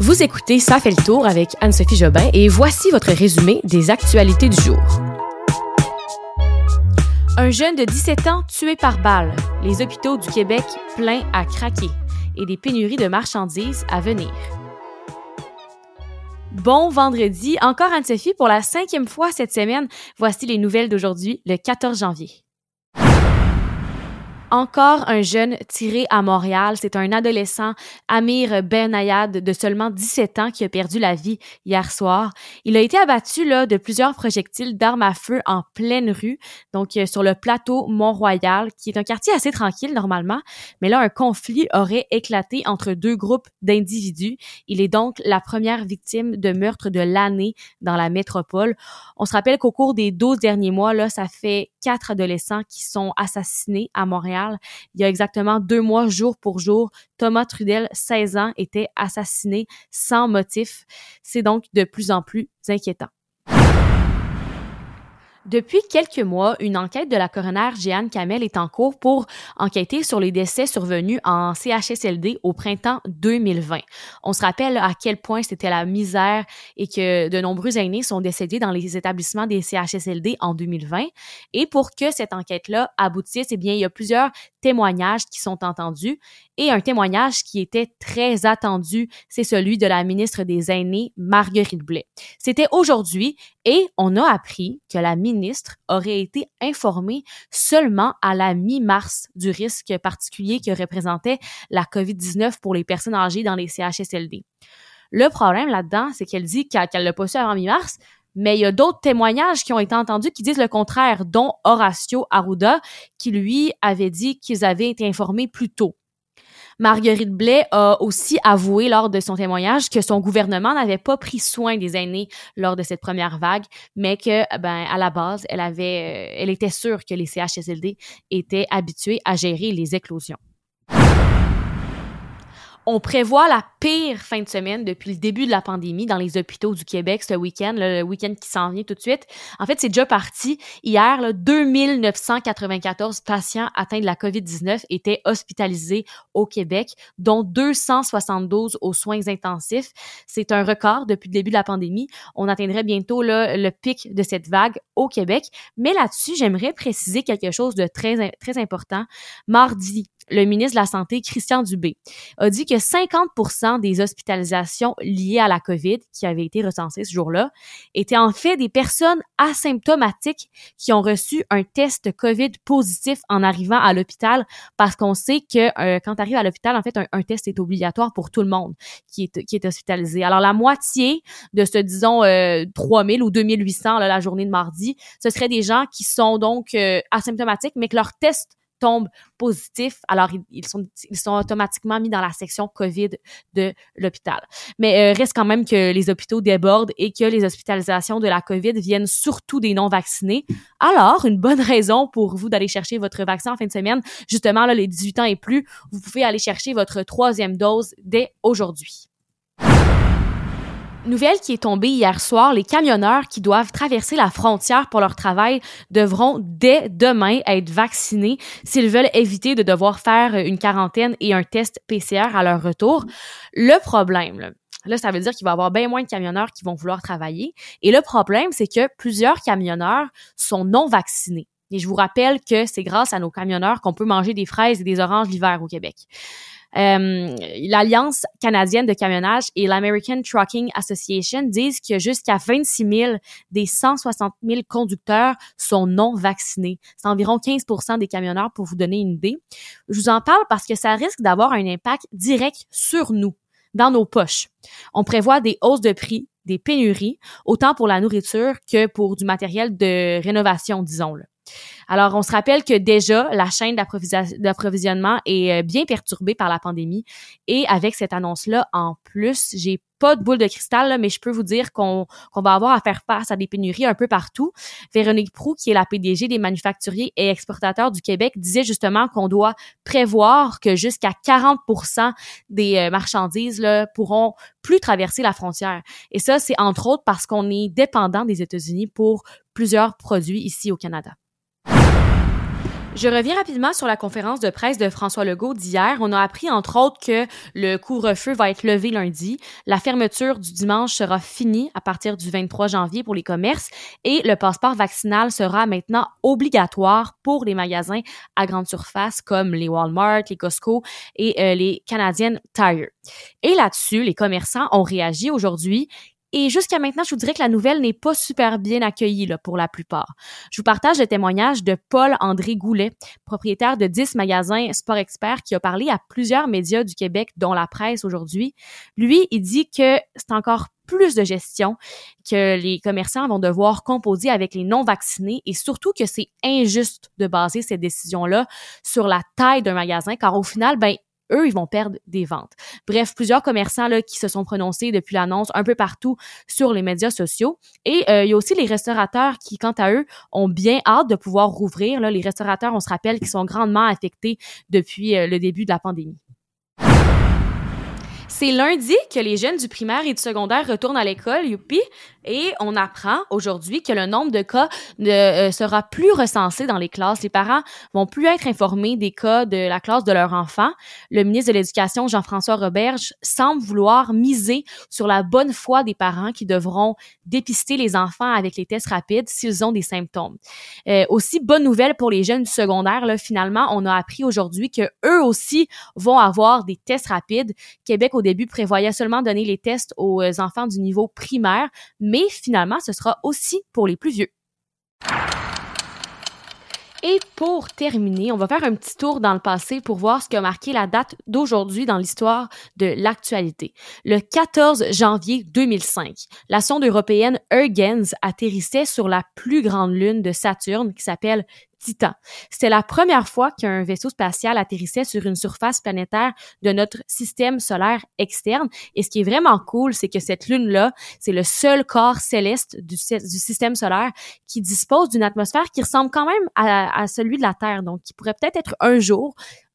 Vous écoutez Ça fait le tour avec Anne-Sophie Jobin et voici votre résumé des actualités du jour. Un jeune de 17 ans tué par balle. Les hôpitaux du Québec pleins à craquer et des pénuries de marchandises à venir. Bon vendredi, encore Anne-Sophie pour la cinquième fois cette semaine. Voici les nouvelles d'aujourd'hui, le 14 janvier. Encore un jeune tiré à Montréal. C'est un adolescent, Amir Benayad, de seulement 17 ans, qui a perdu la vie hier soir. Il a été abattu là, de plusieurs projectiles d'armes à feu en pleine rue, donc euh, sur le plateau Mont-Royal, qui est un quartier assez tranquille normalement. Mais là, un conflit aurait éclaté entre deux groupes d'individus. Il est donc la première victime de meurtre de l'année dans la métropole. On se rappelle qu'au cours des 12 derniers mois, là, ça fait quatre adolescents qui sont assassinés à Montréal il y a exactement deux mois, jour pour jour, Thomas Trudel, 16 ans, était assassiné sans motif. C'est donc de plus en plus inquiétant. Depuis quelques mois, une enquête de la coroner Jeanne Kamel est en cours pour enquêter sur les décès survenus en CHSLD au printemps 2020. On se rappelle à quel point c'était la misère et que de nombreux aînés sont décédés dans les établissements des CHSLD en 2020. Et pour que cette enquête-là aboutisse, eh bien, il y a plusieurs témoignages qui sont entendus et un témoignage qui était très attendu, c'est celui de la ministre des Aînés, Marguerite Blais. C'était aujourd'hui et on a appris que la ministre aurait été informée seulement à la mi-mars du risque particulier que représentait la COVID-19 pour les personnes âgées dans les CHSLD. Le problème là-dedans, c'est qu'elle dit qu'elle l'a pas su avant mi-mars, mais il y a d'autres témoignages qui ont été entendus qui disent le contraire, dont Horacio Arruda, qui lui avait dit qu'ils avaient été informés plus tôt. Marguerite Blais a aussi avoué lors de son témoignage que son gouvernement n'avait pas pris soin des aînés lors de cette première vague, mais que, ben, à la base, elle avait, euh, elle était sûre que les CHSLD étaient habitués à gérer les éclosions. On prévoit la pire fin de semaine depuis le début de la pandémie dans les hôpitaux du Québec ce week-end, le week-end qui s'en vient tout de suite. En fait, c'est déjà parti. Hier, là, 2994 patients atteints de la COVID-19 étaient hospitalisés au Québec, dont 272 aux soins intensifs. C'est un record depuis le début de la pandémie. On atteindrait bientôt le pic de cette vague au Québec. Mais là-dessus, j'aimerais préciser quelque chose de très, très important. Mardi, le ministre de la Santé, Christian Dubé, a dit que 50% des hospitalisations liées à la COVID qui avaient été recensées ce jour-là étaient en fait des personnes asymptomatiques qui ont reçu un test COVID positif en arrivant à l'hôpital parce qu'on sait que euh, quand tu arrives à l'hôpital, en fait, un, test est obligatoire pour tout le monde qui est, hospitalisé. Alors, la moitié de ce, disons, euh, 3000 ou 2800 là, la journée de mardi, ce seraient des gens qui sont donc euh, asymptomatiques, mais que leur test positifs, alors ils, sont, ils sont automatiquement mis dans la section COVID de l'hôpital. Mais euh, reste quand même que les hôpitaux débordent et que les hospitalisations de la COVID viennent surtout des non-vaccinés. Alors, une bonne raison pour vous d'aller chercher votre vaccin en fin de semaine, justement, là, les 18 ans et plus, vous pouvez aller chercher votre troisième dose dès aujourd'hui. Nouvelle qui est tombée hier soir, les camionneurs qui doivent traverser la frontière pour leur travail devront dès demain être vaccinés s'ils veulent éviter de devoir faire une quarantaine et un test PCR à leur retour. Le problème, là, ça veut dire qu'il va y avoir bien moins de camionneurs qui vont vouloir travailler. Et le problème, c'est que plusieurs camionneurs sont non vaccinés. Et je vous rappelle que c'est grâce à nos camionneurs qu'on peut manger des fraises et des oranges l'hiver au Québec. Euh, L'Alliance canadienne de camionnage et l'American Trucking Association disent que jusqu'à 26 000 des 160 000 conducteurs sont non vaccinés. C'est environ 15% des camionneurs pour vous donner une idée. Je vous en parle parce que ça risque d'avoir un impact direct sur nous, dans nos poches. On prévoit des hausses de prix, des pénuries, autant pour la nourriture que pour du matériel de rénovation, disons-le. Alors, on se rappelle que déjà, la chaîne d'approvisionnement est euh, bien perturbée par la pandémie. Et avec cette annonce-là, en plus, j'ai pas de boule de cristal, mais je peux vous dire qu'on va avoir à faire face à des pénuries un peu partout. Véronique Prou, qui est la PDG des manufacturiers et exportateurs du Québec, disait justement qu'on doit prévoir que jusqu'à 40% des euh, marchandises là, pourront plus traverser la frontière. Et ça, c'est entre autres parce qu'on est dépendant des États-Unis pour plusieurs produits ici au Canada. Je reviens rapidement sur la conférence de presse de François Legault d'hier. On a appris entre autres que le couvre-feu va être levé lundi, la fermeture du dimanche sera finie à partir du 23 janvier pour les commerces et le passeport vaccinal sera maintenant obligatoire pour les magasins à grande surface comme les Walmart, les Costco et euh, les Canadian Tire. Et là-dessus, les commerçants ont réagi aujourd'hui et jusqu'à maintenant, je vous dirais que la nouvelle n'est pas super bien accueillie là, pour la plupart. Je vous partage le témoignage de Paul-André Goulet, propriétaire de 10 magasins Sport Expert, qui a parlé à plusieurs médias du Québec, dont la presse aujourd'hui. Lui, il dit que c'est encore plus de gestion que les commerçants vont devoir composer avec les non-vaccinés et surtout que c'est injuste de baser cette décision-là sur la taille d'un magasin car au final, ben, eux, ils vont perdre des ventes. Bref, plusieurs commerçants qui se sont prononcés depuis l'annonce un peu partout sur les médias sociaux. Et euh, il y a aussi les restaurateurs qui, quant à eux, ont bien hâte de pouvoir rouvrir. Les restaurateurs, on se rappelle, qui sont grandement affectés depuis euh, le début de la pandémie. C'est lundi que les jeunes du primaire et du secondaire retournent à l'école, youpi, et on apprend aujourd'hui que le nombre de cas ne euh, sera plus recensé dans les classes. Les parents vont plus être informés des cas de la classe de leur enfant. Le ministre de l'Éducation, Jean-François Roberge, semble vouloir miser sur la bonne foi des parents qui devront dépister les enfants avec les tests rapides s'ils ont des symptômes. Euh, aussi, bonne nouvelle pour les jeunes du secondaire, là, finalement, on a appris aujourd'hui que eux aussi vont avoir des tests rapides. Québec, au début, prévoyait seulement donner les tests aux euh, enfants du niveau primaire, finalement, ce sera aussi pour les plus vieux. Et pour terminer, on va faire un petit tour dans le passé pour voir ce qui a marqué la date d'aujourd'hui dans l'histoire de l'actualité. Le 14 janvier 2005, la sonde européenne Huygens atterrissait sur la plus grande lune de Saturne qui s'appelle C'était la première fois qu'un vaisseau spatial atterrissait sur une surface planétaire de notre système solaire externe. Et ce qui est vraiment cool, c'est que cette lune-là, c'est le seul corps céleste du, du, système solaire qui dispose d'une atmosphère qui ressemble quand même à, à celui de la Terre. Donc, qui pourrait peut-être être un jour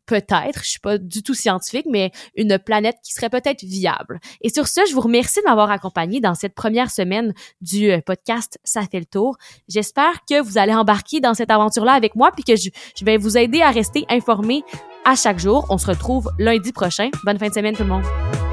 peut-être, je suis pas du tout scientifique, mais une planète qui serait peut-être viable. Et sur ce, je vous remercie de m'avoir accompagné dans cette première semaine du euh, podcast Ça fait le tour. J'espère que vous allez embarquer dans cette aventure-là avec moi puis que je, je vais vous aider à rester informé à chaque jour. On se retrouve lundi prochain. Bonne fin de semaine tout le monde.